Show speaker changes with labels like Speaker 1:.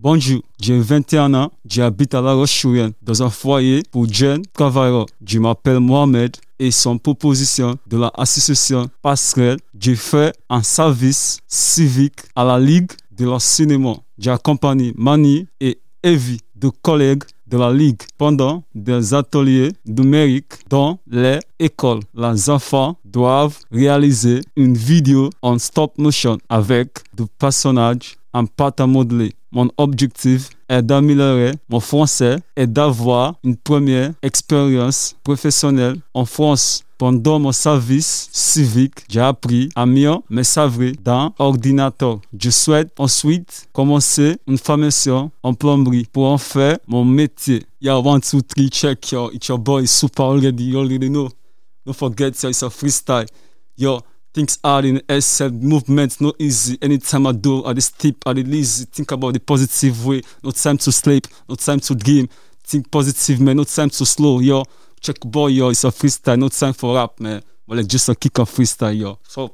Speaker 1: Bonjour, j'ai 21 ans, j'habite à La roche dans un foyer pour jeunes travailleurs. Je m'appelle Mohamed et son proposition de l'association Passerelle, j'ai fait un service civique à la Ligue de la cinéma. J'accompagne Mani et Evie, deux collègues de la Ligue, pendant des ateliers numériques dans les écoles. Les enfants doivent réaliser une vidéo en stop motion avec des personnages en pâte à modeler. Mon objectif est d'améliorer mon français et d'avoir une première expérience professionnelle en France. Pendant mon service civique, j'ai appris à mieux me servir d'un ordinateur. Je souhaite ensuite commencer une formation en plomberie pour en faire mon métier. Yeah, one, two, three, check, yo. It's your boy, super already. You already know. Don't forget, yo, it's a freestyle. Yo, things are in SL movement, not easy. Anytime I do, I just tip, I lazy. Think about the positive way. No time to sleep, no time to dream. Think positive, man. No time to slow, yo. Check boy, yo. It's a freestyle, no time for rap, man. Well, like just a kick off freestyle, yo. So